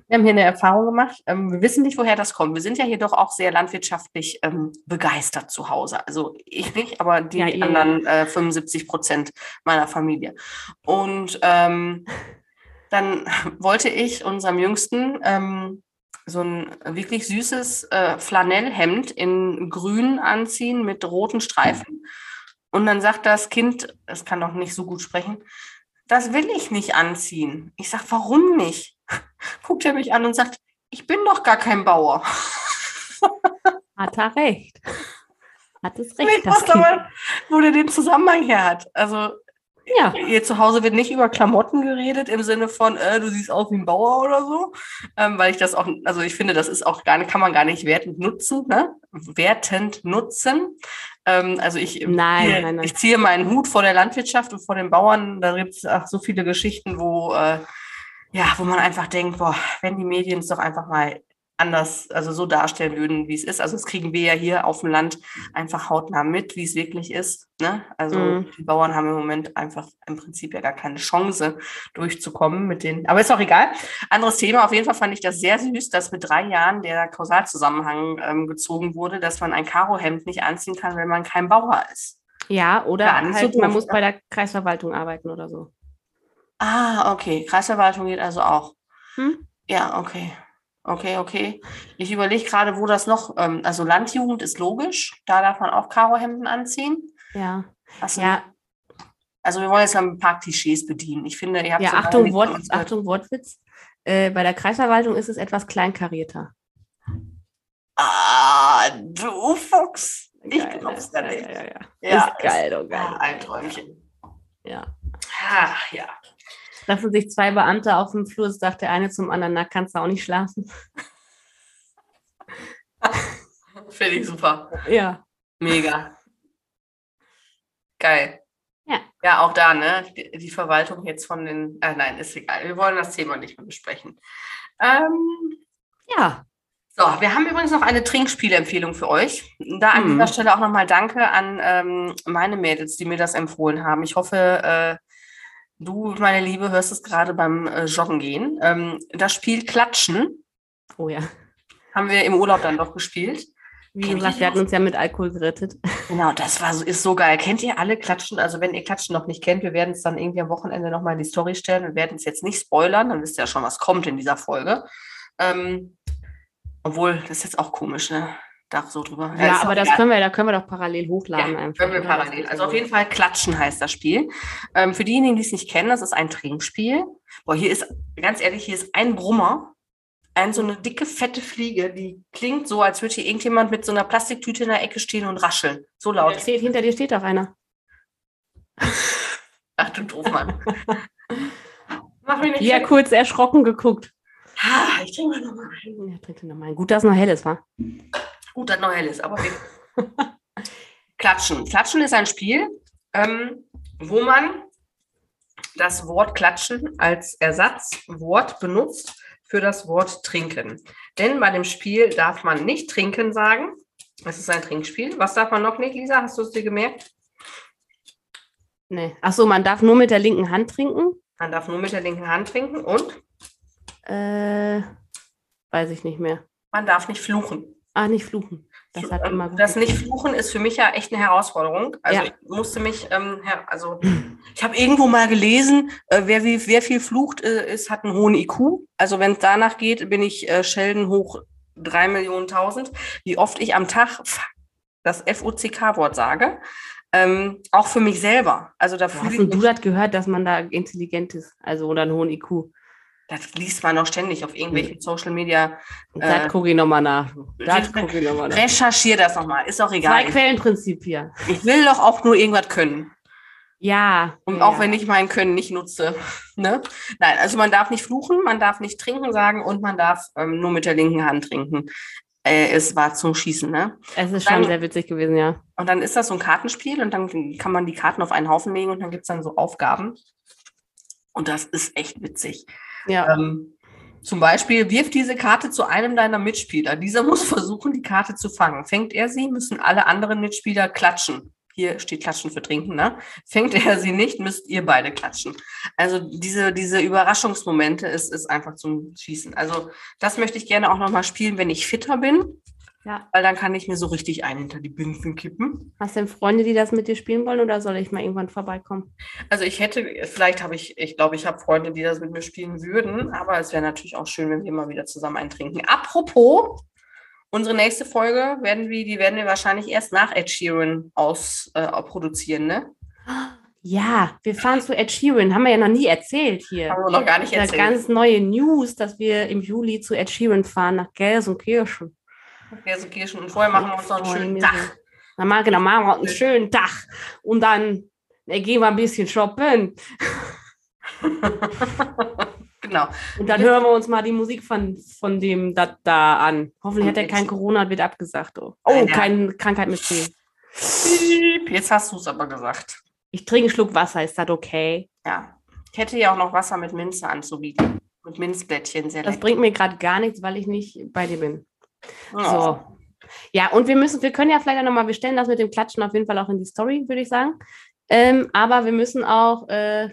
B: Wir haben hier eine Erfahrung gemacht. Ähm, wir wissen nicht, woher das kommt. Wir sind ja hier doch auch sehr landwirtschaftlich ähm, begeistert zu Hause. Also ich nicht, aber die ja, anderen äh, 75 Prozent meiner Familie. Und ähm, dann wollte ich unserem Jüngsten ähm, so ein wirklich süßes äh, Flanellhemd in grün anziehen mit roten Streifen. Und dann sagt das Kind, es kann doch nicht so gut sprechen, das will ich nicht anziehen. Ich sage, warum nicht? Guckt er mich an und sagt, ich bin doch gar kein Bauer.
A: Hat er recht.
B: Hat es recht. Ich das kind. aber, wo der den Zusammenhang her hat. Also ja. Hier zu Hause wird nicht über Klamotten geredet im Sinne von, äh, du siehst aus wie ein Bauer oder so, ähm, weil ich das auch, also ich finde, das ist auch gar nicht, kann man gar nicht wertend nutzen, ne? Wertend nutzen. Ähm, also ich,
A: nein,
B: hier,
A: nein, nein.
B: ich ziehe meinen Hut vor der Landwirtschaft und vor den Bauern. Da gibt es auch so viele Geschichten, wo äh, ja, wo man einfach denkt, boah, wenn die Medien es doch einfach mal anders, also so darstellen würden, wie es ist. Also das kriegen wir ja hier auf dem Land einfach hautnah mit, wie es wirklich ist. Ne? Also mhm. die Bauern haben im Moment einfach im Prinzip ja gar keine Chance durchzukommen mit denen. Aber ist auch egal. Anderes Thema. Auf jeden Fall fand ich das sehr süß, dass mit drei Jahren der Kausalzusammenhang ähm, gezogen wurde, dass man ein Karohemd nicht anziehen kann, wenn man kein Bauer ist.
A: Ja, oder halt, so man muss bei der Kreisverwaltung arbeiten oder so.
B: Ah, okay. Kreisverwaltung geht also auch.
A: Hm?
B: Ja, okay. Okay, okay. Ich überlege gerade, wo das noch, ähm, also Landjugend ist logisch, da darf man auch Karohemden anziehen.
A: Ja.
B: Achso. ja. Also wir wollen jetzt mal ein paar Klischees bedienen. Ich finde, ihr habt
A: Ja, Achtung, Wort, Achtung, Wortwitz. Äh, bei der Kreisverwaltung ist es etwas kleinkarierter.
B: Ah, du Fuchs. Ich geil, glaub's
A: ja, nicht. Ja, ja, ja. ja ist geil, oh geil.
B: Ein Träumchen.
A: Ja.
B: Ach, ja
A: treffen sich zwei Beamte auf dem Flur, sagt der eine zum anderen, na, kannst du auch nicht schlafen.
B: Finde ich super.
A: Ja.
B: Mega. Geil.
A: Ja.
B: Ja, auch da, ne? Die, die Verwaltung jetzt von den. Äh, nein, ist egal. Wir wollen das Thema nicht mehr besprechen. Ähm,
A: ja.
B: So, wir haben übrigens noch eine Trinkspielempfehlung für euch. Da an mhm. dieser Stelle auch nochmal Danke an ähm, meine Mädels, die mir das empfohlen haben. Ich hoffe, äh, Du, meine Liebe, hörst es gerade beim äh, Joggen gehen. Ähm, das Spiel Klatschen.
A: Oh ja.
B: Haben wir im Urlaub dann doch gespielt.
A: Wie gesagt, wir hatten uns ja mit Alkohol gerettet.
B: Genau, das war so, ist so geil. Kennt ihr alle Klatschen? Also wenn ihr Klatschen noch nicht kennt, wir werden es dann irgendwie am Wochenende nochmal in die Story stellen. Wir werden es jetzt nicht spoilern, dann wisst ihr ja schon, was kommt in dieser Folge. Ähm, obwohl, das ist jetzt auch komisch, ne? Da so drüber.
A: Ja,
B: ist
A: aber
B: auch
A: das können wir, da können wir doch parallel hochladen.
B: Ja,
A: einfach,
B: können wir
A: ne?
B: Parallel. Also
A: so.
B: auf jeden Fall Klatschen heißt das Spiel. Ähm, für diejenigen, die es nicht kennen, das ist ein Trinkspiel. Boah, hier ist, ganz ehrlich, hier ist ein Brummer. Ein so eine dicke, fette Fliege, die klingt so, als würde hier irgendjemand mit so einer Plastiktüte in der Ecke stehen und rascheln. So laut.
A: Da steht, hinter dir steht doch einer.
B: Ach du doof, Mann. Mach mich nicht
A: Ja, kurz erschrocken geguckt.
B: Ah, ich trinke mal nochmal.
A: Ja, trink dir noch mal. einen. Gut, dass es noch hell ist, wa?
B: Gut, dass noch hell ist, aber wir- Klatschen. Klatschen ist ein Spiel, ähm, wo man das Wort klatschen als Ersatzwort benutzt für das Wort trinken. Denn bei dem Spiel darf man nicht trinken sagen. Es ist ein Trinkspiel. Was darf man noch nicht, Lisa? Hast du es dir gemerkt?
A: Nee. Achso, man darf nur mit der linken Hand trinken.
B: Man darf nur mit der linken Hand trinken und
A: Äh, weiß ich nicht mehr.
B: man darf nicht fluchen.
A: Ah, nicht fluchen. Das hat
B: Ähm,
A: immer gut.
B: das Nicht-Fluchen ist für mich ja echt eine Herausforderung. Also
A: Ja.
B: ich musste mich, ähm, also ich habe irgendwo mal gelesen, äh, wer, wie, wer viel flucht, äh, ist, hat einen hohen IQ. Also wenn es danach geht, bin ich äh, Sheldon hoch drei Millionen tausend. Wie oft ich am Tag das F-U-C-K-Wort sage. Ähm, auch für mich selber. Also da
A: hast du das gehört, dass man da intelligent ist? Also oder einen hohen IQ?
B: Das liest man auch ständig auf irgendwelchen Social Media.
A: Das
B: Äh,
A: gucke ich nochmal nach. Das gucke ich nochmal nach.
B: Recherchier das nochmal, ist auch egal.
A: Zwei Quellenprinzip hier.
B: Ich will doch auch nur irgendwas können.
A: Ja.
B: Und
A: ja.
B: auch wenn ich mein Können nicht nutze. Ne? Nein, also man darf nicht fluchen, man darf nicht trinken sagen und man darf ähm, nur mit der linken Hand trinken. Äh, es war zum Schießen, ne?
A: Es ist
B: dann-
A: schon sehr witzig gewesen, ja.
B: Und dann ist das so ein Kartenspiel und dann kann man die Karten auf einen Haufen legen und dann gibt es dann so Aufgaben. Und das ist echt witzig.
A: Ja.
B: Ähm, zum Beispiel, wirf diese Karte zu einem deiner Mitspieler. Dieser muss versuchen, die Karte zu fangen. Fängt er sie, müssen alle anderen Mitspieler klatschen. Hier steht Klatschen für Trinken, ne? Fängt er sie nicht, müsst ihr beide klatschen. Also diese, diese Überraschungsmomente ist, ist einfach zum Schießen. Also das möchte ich gerne auch nochmal spielen, wenn ich fitter bin.
A: Ja.
B: Weil dann kann ich mir so richtig einen hinter die Binsen kippen.
A: Hast du denn Freunde, die das mit dir spielen wollen oder soll ich mal irgendwann vorbeikommen?
B: Also ich hätte, vielleicht habe ich, ich glaube, ich habe Freunde, die das mit mir spielen würden, aber es wäre natürlich auch schön, wenn wir mal wieder zusammen eintrinken. Apropos, unsere nächste Folge werden wir, die werden wir wahrscheinlich erst nach Ed Sheeran aus äh, produzieren, ne?
A: Ja, wir fahren zu Ed Sheeran. Haben wir ja noch nie erzählt hier.
B: Haben wir noch gar nicht
A: Das
B: erzählt.
A: ganz neue News, dass wir im Juli zu Ed Sheeran fahren nach Gelsenkirchen.
B: Gelsenkirchen. Und vorher machen wir uns noch einen schönen Tag.
A: Dann machen, genau, machen wir einen schönen Tag und dann äh, gehen wir ein bisschen shoppen
B: genau.
A: und dann hören wir uns mal die Musik von, von dem da, da an. Hoffentlich hat er kein. Corona und wird abgesagt. Oh, oh
B: ja.
A: keine Krankheit mit C.
B: Jetzt hast du es aber gesagt.
A: Ich trinke einen Schluck Wasser, ist das okay?
B: Ja. Ich hätte ja auch noch Wasser mit Minze anzubieten. Mit Minzblättchen, sehr
A: Das
B: lecker.
A: bringt mir gerade gar nichts, weil ich nicht bei dir bin.
B: Oh.
A: So. Ja, und wir müssen, wir können ja vielleicht auch nochmal, wir stellen das mit dem Klatschen auf jeden Fall auch in die Story, würde ich sagen. Ähm, aber wir müssen auch, äh,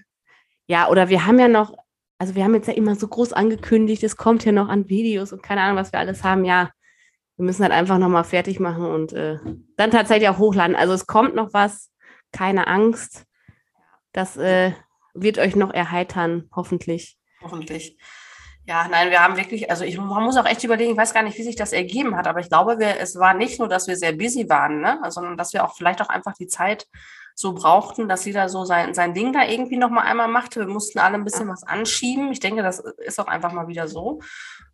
A: ja, oder wir haben ja noch, also wir haben jetzt ja immer so groß angekündigt, es kommt ja noch an Videos und keine Ahnung, was wir alles haben. Ja, wir müssen halt einfach nochmal fertig machen und äh, dann tatsächlich auch hochladen. Also es kommt noch was, keine Angst. Das äh, wird euch noch erheitern, hoffentlich.
B: Hoffentlich. Ja, nein, wir haben wirklich, also ich, man muss auch echt überlegen, ich weiß gar nicht, wie sich das ergeben hat, aber ich glaube, wir, es war nicht nur, dass wir sehr busy waren, ne, sondern dass wir auch vielleicht auch einfach die Zeit so brauchten, dass jeder so sein, sein Ding da irgendwie nochmal einmal machte. Wir mussten alle ein bisschen was anschieben. Ich denke, das ist auch einfach mal wieder so.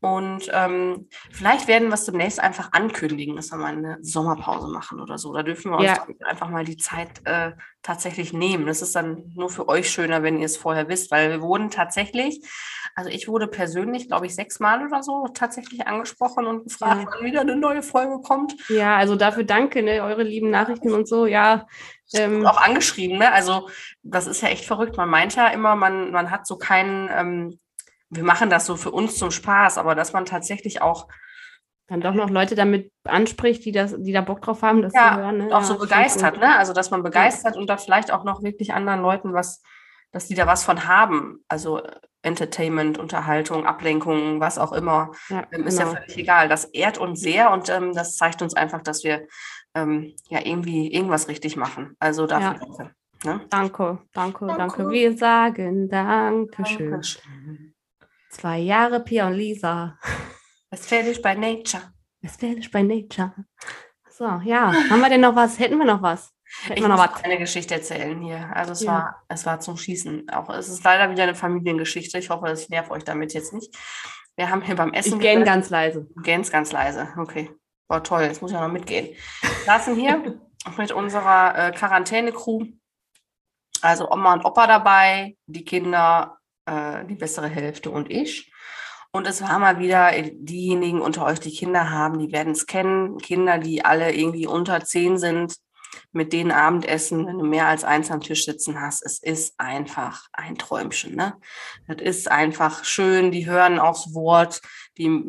B: Und ähm, vielleicht werden wir es demnächst einfach ankündigen, dass wir mal eine Sommerpause machen oder so. Da dürfen wir uns
A: Ja.
B: einfach mal die Zeit äh, tatsächlich nehmen. Das ist dann nur für euch schöner, wenn ihr es vorher wisst, weil wir wurden tatsächlich, also ich wurde persönlich, glaube ich, sechsmal oder so tatsächlich angesprochen und gefragt,
A: Ja.
B: wann wieder eine neue Folge kommt.
A: Ja, also dafür danke, ne, eure lieben Nachrichten und so. Ja, ähm,
B: auch angeschrieben, ne? Also das ist ja echt verrückt. Man meint ja immer, man, man hat so keinen, ähm, wir machen das so für uns zum Spaß, aber dass man tatsächlich auch,
A: dann doch noch Leute damit anspricht, die das, die da Bock drauf haben, das
B: ja,
A: zu hören. Ne?
B: auch so
A: ist schon
B: begeistert, ne? Also dass man begeistert und da vielleicht auch noch wirklich anderen Leuten was, dass die da was von haben. Also Entertainment, Unterhaltung, Ablenkung, was auch immer.
A: Ja,
B: Ähm, ist ja
A: genau.
B: völlig egal. Das ehrt uns sehr und ähm, das zeigt uns einfach, dass wir ähm, ja irgendwie irgendwas richtig machen. Also dafür
A: Ja.
B: danke. Ne?
A: Danke, danke,
B: Danke.
A: danke. Wir sagen Dankeschön.
B: Dankeschön.
A: Zwei Jahre Pia und Lisa.
B: Ist fertig bei Nature.
A: Westfälisch by Nature. So, ja. Haben wir denn noch was? Hätten wir noch was?
B: Ich muss
A: was?
B: eine Geschichte erzählen hier. Also es
A: Ja.
B: war, es war zum Schießen. Auch es ist leider wieder eine Familiengeschichte. Ich hoffe, ich nerv euch damit jetzt nicht. Wir haben hier beim Essen
A: Ich
B: gesessen-
A: ganz leise.
B: Gähnst ganz leise. Okay. Boah, toll. Jetzt muss ich ja noch mitgehen. Wir saßen hier mit unserer äh, Quarantäne-Crew. Also Oma und Opa dabei, die Kinder, äh, die bessere Hälfte und ich. Und es war mal wieder äh, diejenigen unter euch, die Kinder haben, die werden es kennen. Kinder, die alle irgendwie unter zehn sind, mit denen Abendessen, wenn du mehr als eins am Tisch sitzen hast. Es ist einfach ein Träumchen. Ne? Das ist einfach schön. Die hören aufs Wort, die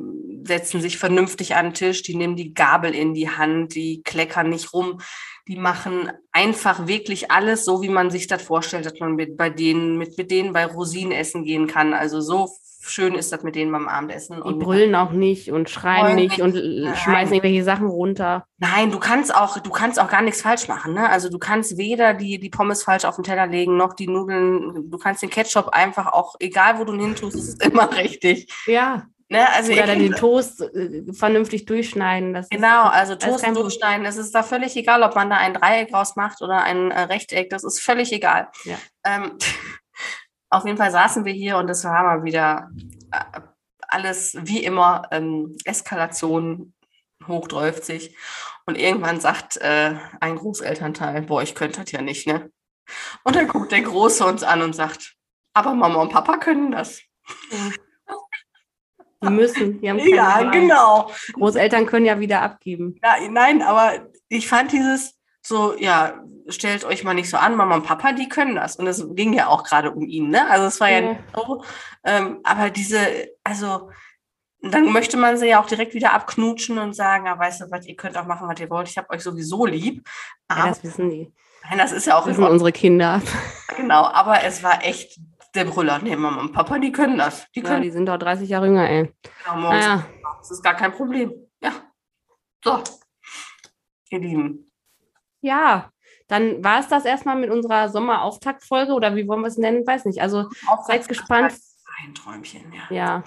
B: setzen sich vernünftig an den Tisch, die nehmen die Gabel in die Hand, die kleckern nicht rum, die machen einfach wirklich alles so, wie man sich das vorstellt, dass man mit bei denen, mit, mit denen bei Rosinen essen gehen kann. Also so schön ist das mit denen beim Abendessen.
A: Die
B: Und
A: brüllen auch nicht und schreien nicht und
B: Nein.
A: schmeißen irgendwelche Sachen runter.
B: Nein, du kannst auch, du kannst auch gar nichts falsch machen. Ne? Also du kannst weder die, die Pommes falsch auf den Teller legen, noch die Nudeln. Du kannst den Ketchup einfach auch, egal wo du ihn hin tust, es ist immer richtig.
A: Ja.
B: Ne? Also
A: Oder dann den Toast äh, vernünftig durchschneiden. Das
B: Genau,
A: ist,
B: also
A: ist
B: Toast durchschneiden. Es ist da völlig egal, ob man da ein Dreieck rausmacht oder ein äh, Rechteck. Das ist völlig egal.
A: Ja.
B: Ähm, auf jeden Fall saßen wir hier und es war mal wieder äh, alles wie immer ähm, Eskalation sich Und irgendwann sagt äh, ein Großelternteil, boah, ich könnte das ja nicht, ne? Und dann guckt der Große uns an und sagt, aber Mama und Papa können das.
A: Die müssen. Die haben keine
B: Ja,
A: Wahl.
B: genau.
A: Großeltern können ja wieder abgeben.
B: Ja, nein, aber ich fand dieses so, ja, stellt euch mal nicht so an, Mama und Papa, die können das. Und es ging ja auch gerade um ihn, ne? Also es war ja,
A: Ja.
B: nicht so. Ähm, aber diese, also dann möchte man sie ja auch direkt wieder abknutschen und sagen, ja, weißt du was, ihr könnt auch machen, was ihr wollt. Ich habe euch sowieso lieb.
A: Ja,
B: Aber,
A: das wissen die.
B: nein, das ist ja auch
A: Das wissen unsere Kinder.
B: genau. Aber es war echt der Brüller. Nee, Mama und Papa, die können das. Die
A: Ja,
B: können
A: die sind doch 30 Jahre jünger, ey.
B: genau morgens.
A: Naja,
B: Das ist gar kein Problem. Ja. So. Ihr Lieben.
A: Ja. Dann war es das erstmal mit unserer Sommerauftaktfolge oder wie wollen wir es nennen? Weiß nicht. Also seid gespannt.
B: Ein Träumchen, ja.
A: Ja.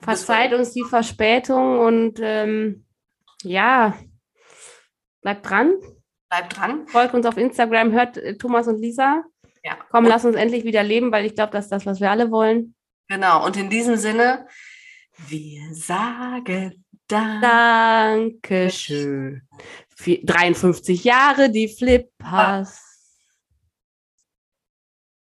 A: Verzeiht uns die Verspätung und ähm, ja, bleibt dran.
B: Bleibt dran.
A: Folgt uns auf Instagram, hört äh, Thomas und Lisa.
B: Ja.
A: Komm, lass uns endlich wieder leben, weil ich glaube, das ist das, was wir alle wollen.
B: Genau. Und in diesem Sinne, wir sagen dann.
A: Dankeschön. Vier- 53 Jahre, die Flippers.